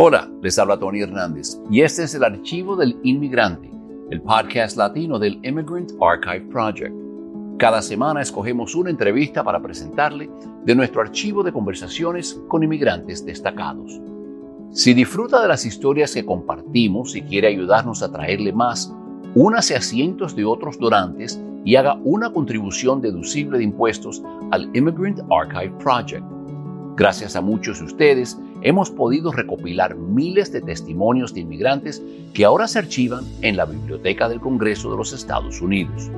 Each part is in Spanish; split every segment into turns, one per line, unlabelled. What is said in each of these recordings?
Hola, les habla Tony Hernández y este es el archivo del inmigrante, el podcast latino del Immigrant Archive Project. Cada semana escogemos una entrevista para presentarle de nuestro archivo de conversaciones con inmigrantes destacados. Si disfruta de las historias que compartimos y quiere ayudarnos a traerle más, únase a cientos de otros donantes y haga una contribución deducible de impuestos al Immigrant Archive Project. Gracias a muchos de ustedes, hemos podido recopilar miles de testimonios de inmigrantes que ahora se archivan en la Biblioteca del Congreso de los Estados Unidos.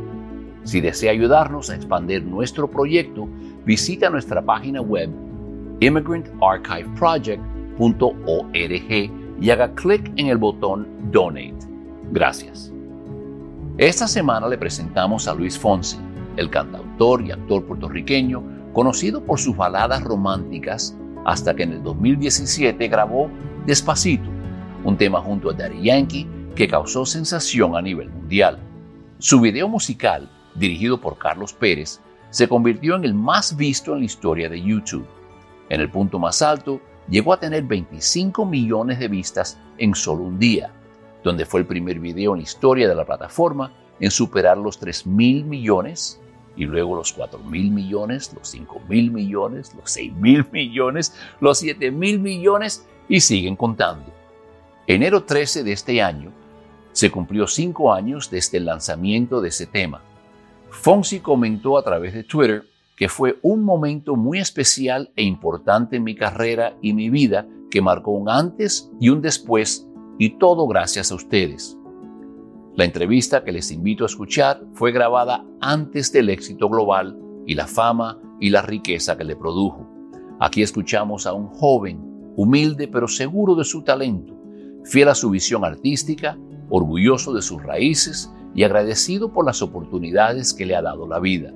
Si desea ayudarnos a expandir nuestro proyecto, visita nuestra página web immigrantarchiveproject.org y haga clic en el botón Donate. Gracias. Esta semana le presentamos a Luis Fonsi, el cantautor y actor puertorriqueño conocido por sus baladas románticas hasta que en el 2017 grabó Despacito, un tema junto a Daddy Yankee que causó sensación a nivel mundial. Su video musical, dirigido por Carlos Pérez, se convirtió en el más visto en la historia de YouTube. En el punto más alto, llegó a tener 25 millones de vistas en solo un día, donde fue el primer video en la historia de la plataforma en superar los 3 mil millones y luego los 4 mil millones, los 5 mil millones, los 6 mil millones, los 7 mil millones y siguen contando. Enero 13 de este año se cumplió cinco años desde el lanzamiento de ese tema. Fonsi comentó a través de Twitter que fue un momento muy especial e importante en mi carrera y mi vida que marcó un antes y un después y todo gracias a ustedes. La entrevista que les invito a escuchar fue grabada antes del éxito global y la fama y la riqueza que le produjo. Aquí escuchamos a un joven, humilde pero seguro de su talento, fiel a su visión artística, orgulloso de sus raíces y agradecido por las oportunidades que le ha dado la vida.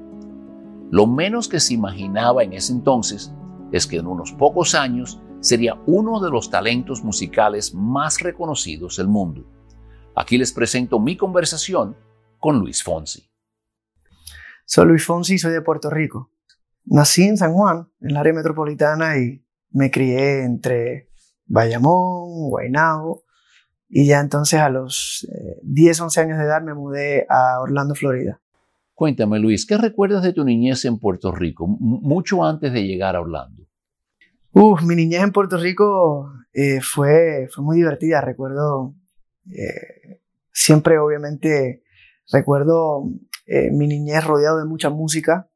Lo menos que se imaginaba en ese entonces es que en unos pocos años sería uno de los talentos musicales más reconocidos del mundo. Aquí les presento mi conversación con Luis Fonsi.
Soy Luis Fonsi, soy de Puerto Rico. Nací en San Juan, en el área metropolitana, y me crié entre Bayamón, Guaynabo, y ya entonces a los 10, eh, 11 años de edad me mudé a Orlando, Florida.
Cuéntame, Luis, ¿qué recuerdas de tu niñez en Puerto Rico, mucho antes de llegar a Orlando?
Uf, mi niñez en Puerto Rico eh, fue, fue muy divertida. Recuerdo eh, siempre, obviamente, recuerdo eh, mi niñez rodeado de mucha música.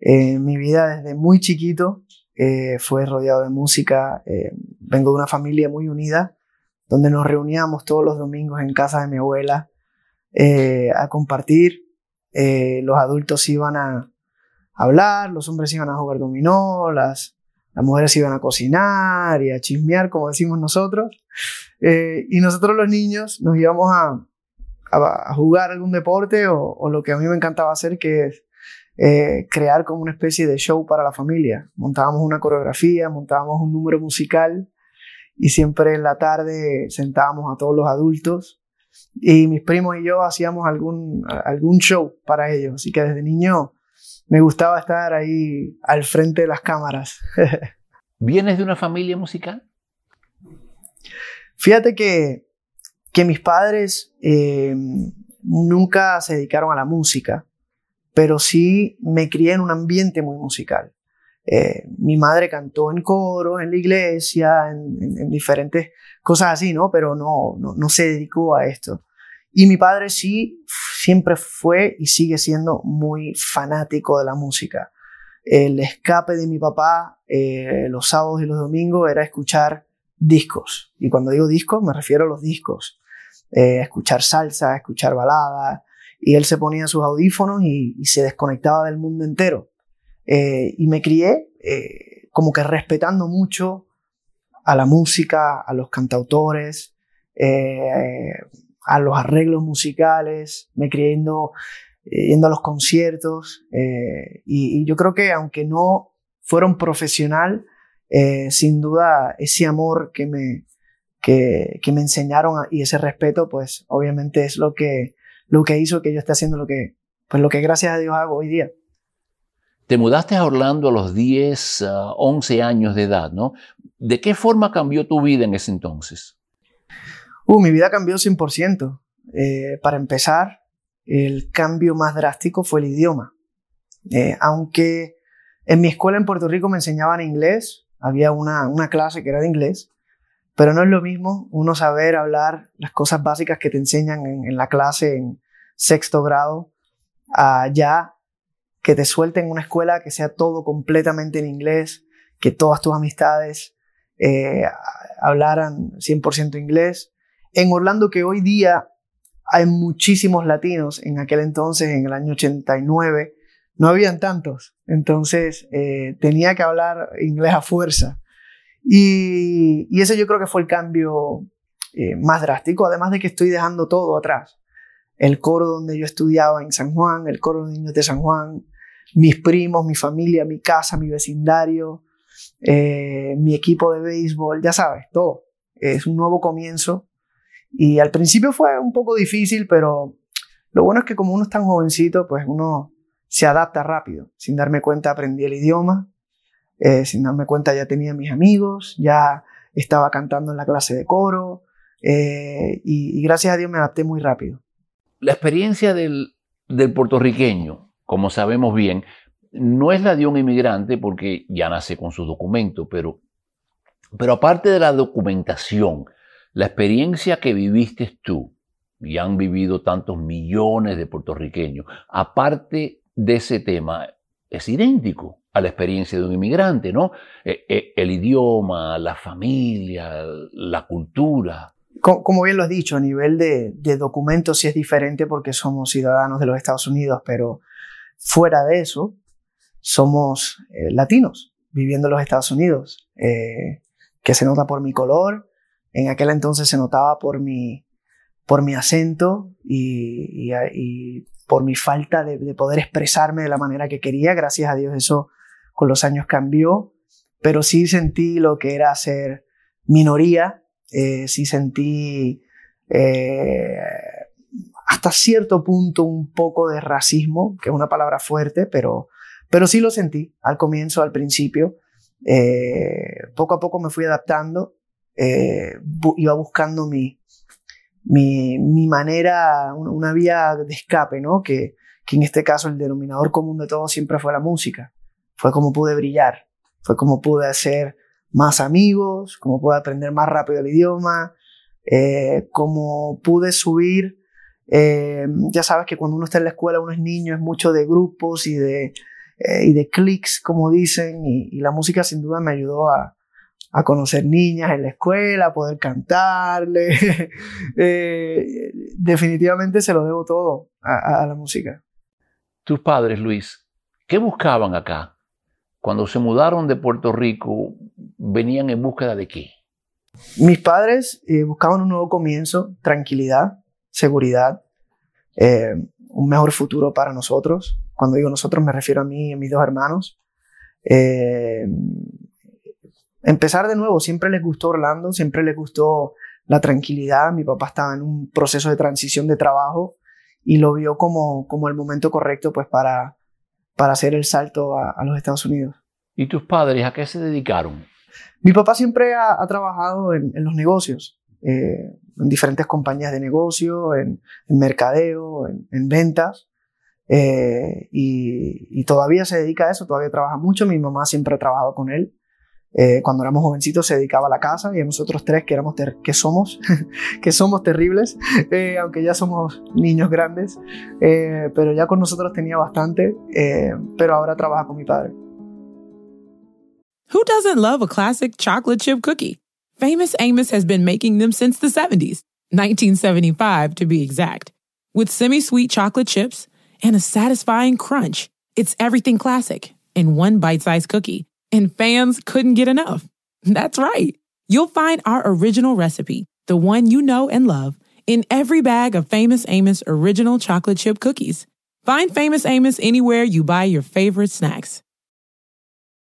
Eh, mi vida desde muy chiquito fue rodeado de música. vengo de una familia muy unida, donde nos reuníamos todos los domingos en casa de mi abuela a compartir. los adultos iban a hablar, los hombres iban a jugar dominó, las, las mujeres iban a cocinar y a chismear, como decimos nosotros. Eh, y nosotros los niños nos íbamos a, jugar algún deporte o, lo que a mí me encantaba hacer, que es eh, crear como una especie de show para la familia. Montábamos una coreografía, montábamos un número musical y siempre en la tarde sentábamos a todos los adultos y mis primos y yo hacíamos algún, algún show para ellos. Así que desde niño me gustaba estar ahí al frente de las cámaras.
¿Vienes de una familia musical?
Fíjate que, que mis padres eh, nunca se dedicaron a la música, pero sí me crié en un ambiente muy musical. Eh, mi madre cantó en coro, en la iglesia, en, diferentes cosas así, ¿no? Pero no, no, no, se dedicó a esto. Y mi padre sí, siempre fue y sigue siendo muy fanático de la música. El escape de mi papá eh, los sábados y los domingos era escuchar discos. Y cuando digo discos, me refiero a los discos. Eh, escuchar salsa, escuchar baladas. Y él se ponía sus audífonos y, se desconectaba del mundo entero. Eh, y me crié como que respetando mucho a la música, a los cantautores, a los arreglos musicales, me crié yendo, yendo a los conciertos y, yo creo que aunque no fueron profesional, sin duda ese amor que me, que, me enseñaron y ese respeto, pues obviamente es lo que, lo que hizo que yo esté haciendo lo que, pues lo que gracias a Dios hago hoy día.
Te mudaste a Orlando a los 10, 11 ah, años de edad, ¿no? ¿De qué forma cambió tu vida en ese entonces?
Uh, mi vida cambió 100%. Eh, para empezar, el cambio más drástico fue el idioma. Eh, aunque en mi escuela en Puerto Rico me enseñaban inglés, había una, una clase que era de inglés, pero no es lo mismo uno saber hablar las cosas básicas que te enseñan en, la clase en sexto grado, a ya que te suelten una escuela que sea todo completamente en inglés, que todas tus amistades eh, hablaran 100% inglés. En Orlando, que hoy día hay muchísimos latinos, en aquel entonces, en el año 89, no habían tantos. Entonces eh, tenía que hablar inglés a fuerza. Y, y, ese yo creo que fue el cambio eh, más drástico, además de que estoy dejando todo atrás. El coro donde yo estudiaba en San Juan, el coro de niños de San Juan, mis primos, mi familia, mi casa, mi vecindario, eh, mi equipo de béisbol, ya sabes, todo. Es un nuevo comienzo. Y al principio fue un poco difícil, pero lo bueno es que como uno es tan jovencito, pues uno se adapta rápido. Sin darme cuenta aprendí el idioma, eh, sin darme cuenta ya tenía mis amigos, ya estaba cantando en la clase de coro eh, y, gracias a Dios me adapté muy rápido.
La experiencia del, del puertorriqueño como sabemos bien, no es la de un inmigrante porque ya nace con su documento, pero, pero aparte de la documentación, la experiencia que viviste tú, y han vivido tantos millones de puertorriqueños, aparte de ese tema, es idéntico a la experiencia de un inmigrante, ¿no? E, e, el idioma, la familia, la cultura.
Como bien lo has dicho, a nivel de, documentos sí es diferente porque somos ciudadanos de los Estados Unidos, pero Fuera de eso, somos eh, latinos viviendo en los Estados Unidos, eh, que se nota por mi color, en aquel entonces se notaba por mi, por mi acento y, por mi falta de, poder expresarme de la manera que quería. Gracias a Dios eso con los años cambió, pero sí sentí lo que era ser minoría, eh, sí sentí hasta cierto punto un poco de racismo, que es una palabra fuerte, pero, pero sí lo sentí al comienzo, al principio. Eh, poco a poco me fui adaptando, eh, iba buscando mi, mi, mi, manera, una vía de escape, ¿no? Que, que en este caso el denominador común de todo siempre fue la música. Fue como pude brillar, fue como pude hacer más amigos, como pude aprender más rápido el idioma, eh, como pude subir eh, ya sabes que cuando uno está en la escuela, uno es niño, es mucho de grupos y de, eh, y de clics, como dicen, y, la música sin duda me ayudó a, a conocer niñas en la escuela, a poder cantarle. Eh, definitivamente se lo debo todo a, a la música.
Tus padres, Luis, ¿qué buscaban acá? Cuando se mudaron de Puerto Rico, ¿venían en búsqueda de qué?
Mis padres buscaban un nuevo comienzo, tranquilidad, seguridad, eh, un mejor futuro para nosotros. Cuando digo nosotros me refiero a mí y a mis dos hermanos. Eh, empezar de nuevo, siempre les gustó Orlando, siempre les gustó la tranquilidad. Mi papá estaba en un proceso de transición de trabajo y lo vio como, como el momento correcto pues para, para hacer el salto a, los Estados Unidos.
¿Y tus padres a qué se dedicaron?
Mi papá siempre ha, trabajado en, en, los negocios. Eh, en diferentes compañías de negocio, en, mercadeo, en, ventas. eh, y, y, todavía se dedica a eso, todavía trabaja mucho. Mi mamá siempre ha trabajado con él. Eh, cuando éramos jovencitos se dedicaba a la casa y a nosotros tres que, éramos que somos, que somos terribles, eh, aunque ya somos niños grandes, eh, pero ya con nosotros tenía bastante, eh, pero ahora trabaja con mi padre.
Who doesn't love a classic chocolate chip cookie? Famous Amos has been making them since the 70s, 1975 to be exact. With semi-sweet chocolate chips and a satisfying crunch, it's everything classic in one bite-sized cookie and fans couldn't get enough. That's right. You'll find our original recipe, the one you know and love, in every bag of Famous Amos original chocolate chip cookies. Find Famous Amos anywhere you buy your favorite snacks.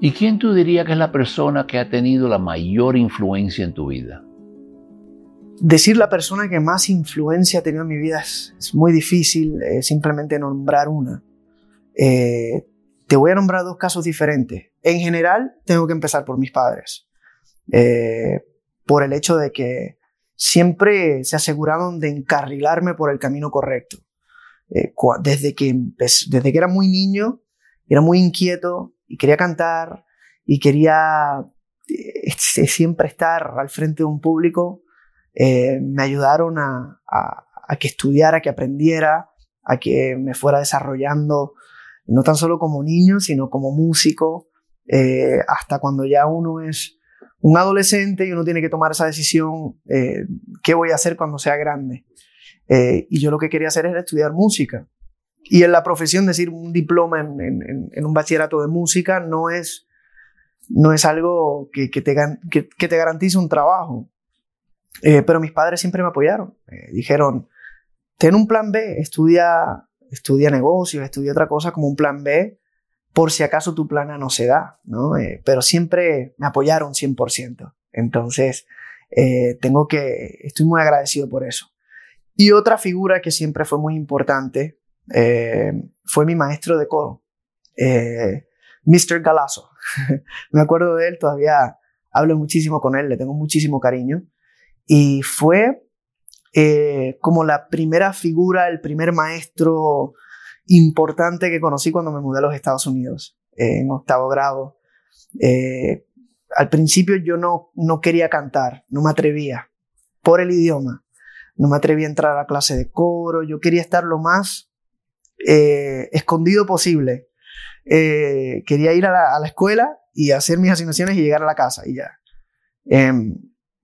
¿Y quién tú dirías que es la persona que ha tenido la mayor influencia en tu vida?
Decir la persona que más influencia ha tenido en mi vida es, muy difícil, eh, simplemente nombrar una. Eh, te voy a nombrar dos casos diferentes. En general, tengo que empezar por mis padres, eh, por el hecho de que siempre se aseguraron de encarrilarme por el camino correcto. Desde, que desde que era muy niño, era muy inquieto, y quería cantar y quería eh, siempre estar al frente de un público, eh, me ayudaron a, que estudiara, a que aprendiera, a que me fuera desarrollando, no tan solo como niño, sino como músico, eh, hasta cuando ya uno es un adolescente y uno tiene que tomar esa decisión, ¿qué voy a hacer cuando sea grande? Y yo lo que quería hacer era estudiar música. Y en la profesión, decir un diploma en, un bachillerato de música no es, no es algo que, te, que, te garantice un trabajo. Eh, pero mis padres siempre me apoyaron. Eh, dijeron, ten un plan B, estudia, estudia negocios, estudia otra cosa como un plan B, por si acaso tu plan A no se da, ¿no? Eh, pero siempre me apoyaron 100%. Entonces, eh, tengo que, estoy muy agradecido por eso. Y otra figura que siempre fue muy importante eh, fue mi maestro de coro, eh, Mr. Galazo. Me acuerdo de él, todavía hablo muchísimo con él, le tengo muchísimo cariño. Y fue eh, como la primera figura, el primer maestro importante que conocí cuando me mudé a los Estados Unidos, en octavo grado. Al principio yo no, no quería cantar, no me atrevía por el idioma. No me atrevía a entrar a la clase de coro, yo quería estar lo más eh, escondido posible. Eh, quería ir a la, escuela y hacer mis asignaciones y llegar a la casa y ya. Eh,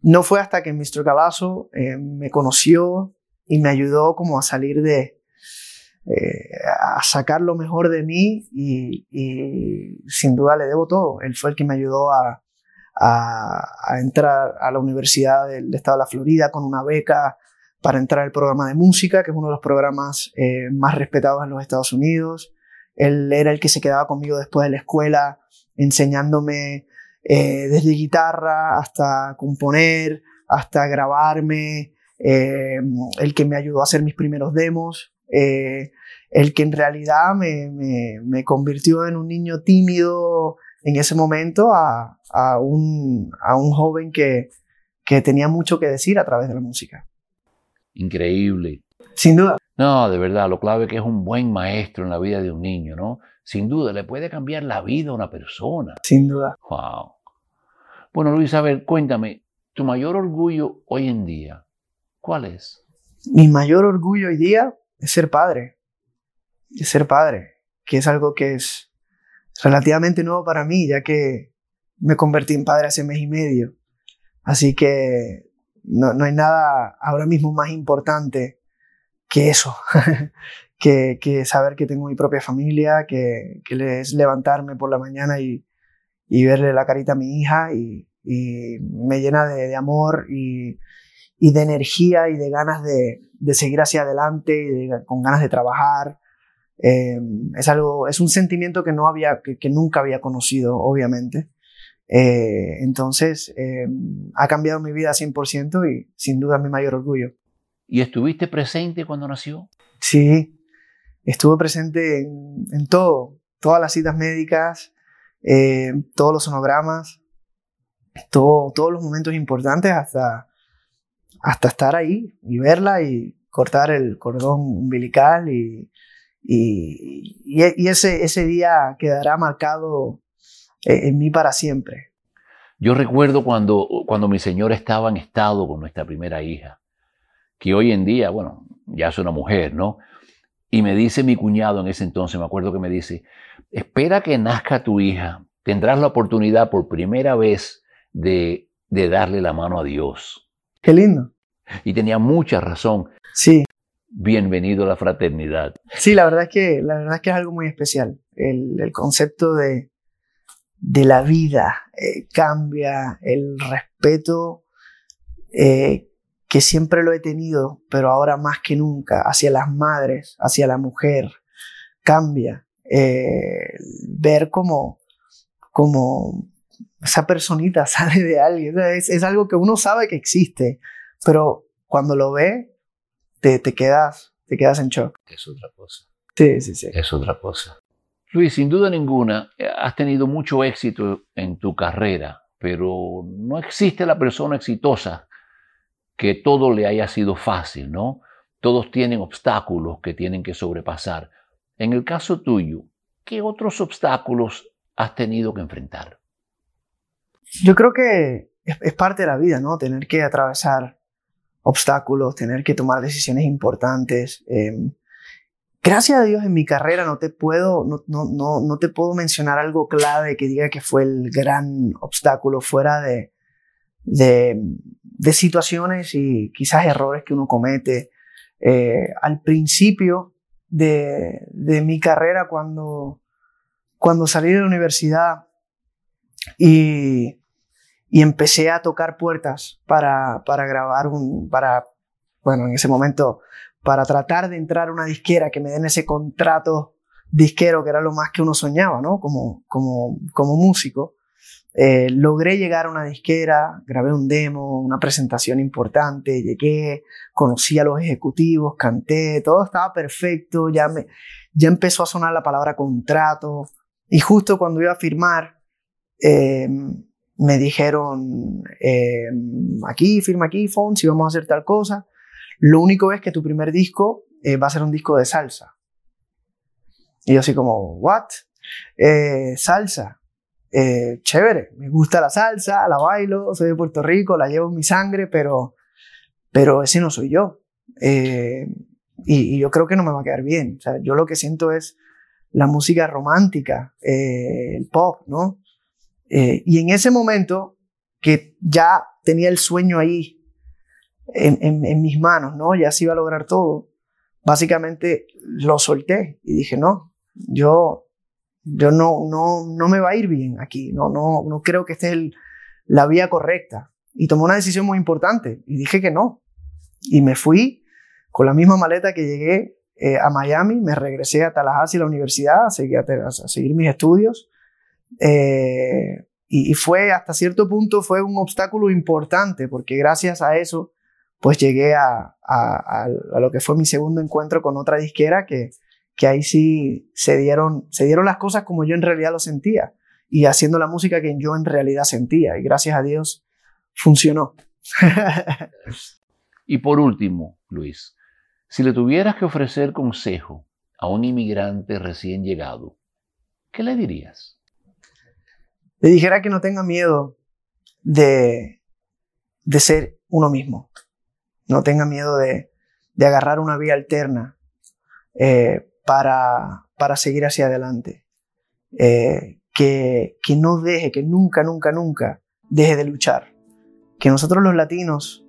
no fue hasta que Mr. Cavazo eh, me conoció y me ayudó como a salir de, eh, a sacar lo mejor de mí y, sin duda le debo todo. Él fue el que me ayudó a, a, a entrar a la Universidad del Estado de la Florida con una beca para entrar al programa de música, que es uno de los programas eh, más respetados en los Estados Unidos. Él era el que se quedaba conmigo después de la escuela, enseñándome eh, desde guitarra hasta componer, hasta grabarme, eh, el que me ayudó a hacer mis primeros demos, el que en realidad me, convirtió en un niño tímido en ese momento a, un, joven que tenía mucho que decir a través de la música
increíble.
Sin duda.
No, de verdad, lo clave es que es un buen maestro en la vida de un niño, ¿no? Sin duda, le puede cambiar la vida a una persona.
Sin duda.
Wow. Bueno, Luis, a ver, cuéntame, tu mayor orgullo hoy en día, ¿cuál es?
Mi mayor orgullo hoy día es ser padre. Es ser padre, que es algo que es relativamente nuevo para mí, ya que me convertí en padre hace mes y medio. Así que no, no hay nada ahora mismo más importante que eso, que, que, saber que tengo mi propia familia, que, que es levantarme por la mañana y, y, verle la carita a mi hija y, y me llena de, amor y, y de energía y de ganas de, de seguir hacia adelante y con ganas de trabajar. Eh, es algo, es un sentimiento que no había, que, nunca había conocido, obviamente. Eh, entonces, eh, ha cambiado mi vida 100% y sin duda es mi mayor orgullo.
¿Y estuviste presente cuando nació?
Sí, estuve presente en, en todo, todas las citas médicas, todos los sonogramas, todo, todos los momentos importantes hasta, hasta estar ahí y verla y cortar el cordón umbilical y, y, y, ese, ese día quedará marcado en mí para siempre.
Yo recuerdo cuando, cuando mi señora estaba en estado con nuestra primera hija, que hoy en día, bueno, ya es una mujer, ¿no? Y me dice mi cuñado en ese entonces, me acuerdo que me dice, espera que nazca tu hija, tendrás la oportunidad por primera vez de, de darle la mano a Dios.
Qué lindo.
Y tenía mucha razón.
Sí.
Bienvenido a la fraternidad.
Sí, la verdad es que, la verdad es, que es algo muy especial. El, el concepto de, de la vida eh, cambia, el respeto eh, que siempre lo he tenido, pero ahora más que nunca, hacia las madres, hacia la mujer, cambia. Eh, ver cómo, cómo esa personita sale de alguien. Es, es, algo que uno sabe que existe, pero cuando lo ve, te, te, quedas, te quedas en shock.
Es otra cosa.
Sí, sí, sí.
Es otra cosa. Luis, sin duda ninguna, eh, has tenido mucho éxito en tu carrera, pero no existe la persona exitosa que todo le haya sido fácil, ¿no? Todos tienen obstáculos que tienen que sobrepasar. En el caso tuyo, ¿qué otros obstáculos has tenido que enfrentar?
Yo creo que es, parte de la vida, ¿no? Tener que atravesar obstáculos, tener que tomar decisiones importantes. Em, gracias a Dios en mi carrera no te puedo, no, no, no, no, te puedo mencionar algo clave que diga que fue el gran obstáculo fuera de, de, situaciones y quizás errores que uno comete. Eh, al principio de, de mi carrera, cuando, cuando salí de la universidad y y empecé a tocar puertas para, para grabar un, para, bueno, en ese momento, para tratar de entrar a una disquera que me den ese contrato disquero que era lo más que uno soñaba, ¿no? Como, como, como músico. Eh, logré llegar a una disquera, grabé un demo, una presentación importante, llegué, conocí a los ejecutivos, canté, todo estaba perfecto, ya, me, ya empezó a sonar la palabra contrato y justo cuando iba a firmar, eh, me dijeron, eh, aquí, firma aquí, si vamos a hacer tal cosa. Lo único es que tu primer disco eh, va a ser un disco de salsa. Y yo así como, ¿what? Eh, salsa. chévere, me gusta la salsa, la bailo, soy de Puerto Rico, la llevo en mi sangre, pero, pero ese no soy yo. Y, y, yo creo que no me va a quedar bien. Yo lo que siento es la música romántica, el pop, ¿no? Eh, y en ese momento que ya tenía el sueño ahí en, en, mis manos, ¿no? Ya se iba a lograr todo. Básicamente lo solté y dije, no, yo, yo no, no, no me va a ir bien aquí, no, no, no creo que esté el, la vía correcta. Y tomé una decisión muy importante y dije que no. Y me fui con la misma maleta que llegué eh, a Miami, me regresé a Tallahassee, la universidad, a seguir, a seguir mis estudios eh, y, fue hasta cierto punto fue un obstáculo importante porque gracias a eso pues llegué a, a, a, lo que fue mi segundo encuentro con otra disquera que, que ahí sí se dieron, se dieron las cosas como yo en realidad lo sentía y haciendo la música que yo en realidad sentía y gracias a Dios funcionó.
y por último, Luis, si le tuvieras que ofrecer consejo a un inmigrante recién llegado, ¿qué le dirías?
le dijera que no tenga miedo de, de ser uno mismo. No tenga miedo de, de agarrar una vía alterna eh, para, para seguir hacia adelante. Eh, que, que no deje, que nunca, nunca, nunca deje de luchar. Que nosotros los latinos,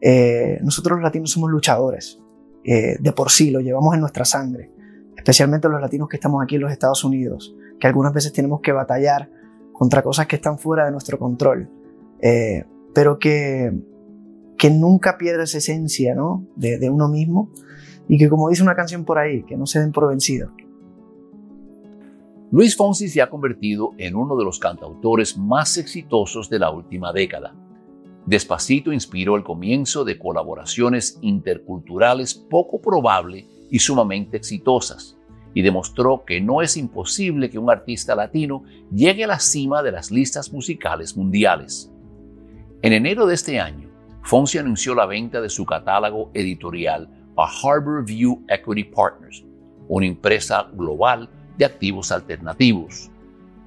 eh, nosotros los latinos somos luchadores. de por sí, lo llevamos en nuestra sangre. Especialmente los latinos que estamos aquí en los Estados Unidos. Que algunas veces tenemos que batallar contra cosas que están fuera de nuestro control, pero que, que nunca pierda esa esencia ¿no? de, uno mismo y que como dice una canción por ahí, que no se den por vencidos.
Luis Fonsi se ha convertido en uno de los cantautores más exitosos de la última década. Despacito inspiró el comienzo de colaboraciones interculturales poco probable y sumamente exitosas, y demostró que no es imposible que un artista latino llegue a la cima de las listas musicales mundiales. En enero de este año, Fonsi anunció la venta de su catálogo editorial a Harbor View Equity Partners, una empresa global de activos alternativos.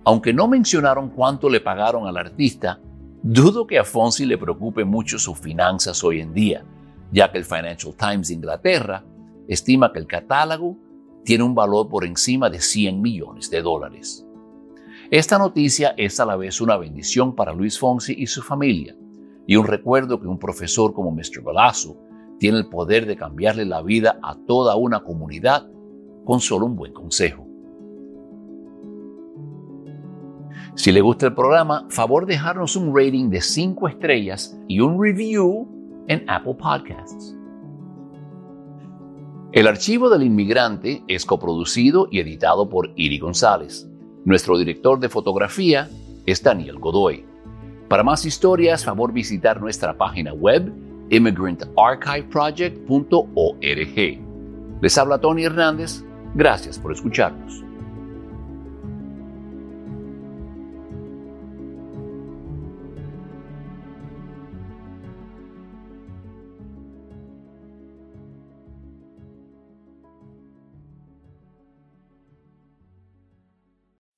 Aunque no mencionaron cuánto le pagaron al artista, dudo que a Fonsi le preocupe mucho sus finanzas hoy en día, ya que el Financial Times de Inglaterra estima que el catálogo tiene un valor por encima de 100 millones de dólares. Esta noticia es a la vez una bendición para Luis Fonsi y su familia, y un recuerdo que un profesor como Mr. Golazo tiene el poder de cambiarle la vida a toda una comunidad con solo un buen consejo. Si le gusta el programa, favor dejarnos un rating de 5 estrellas y un review en Apple Podcasts. El archivo del inmigrante es coproducido y editado por Iri González. Nuestro director de fotografía es Daniel Godoy. Para más historias, favor visitar nuestra página web immigrantarchiveproject.org. Les habla Tony Hernández. Gracias por escucharnos.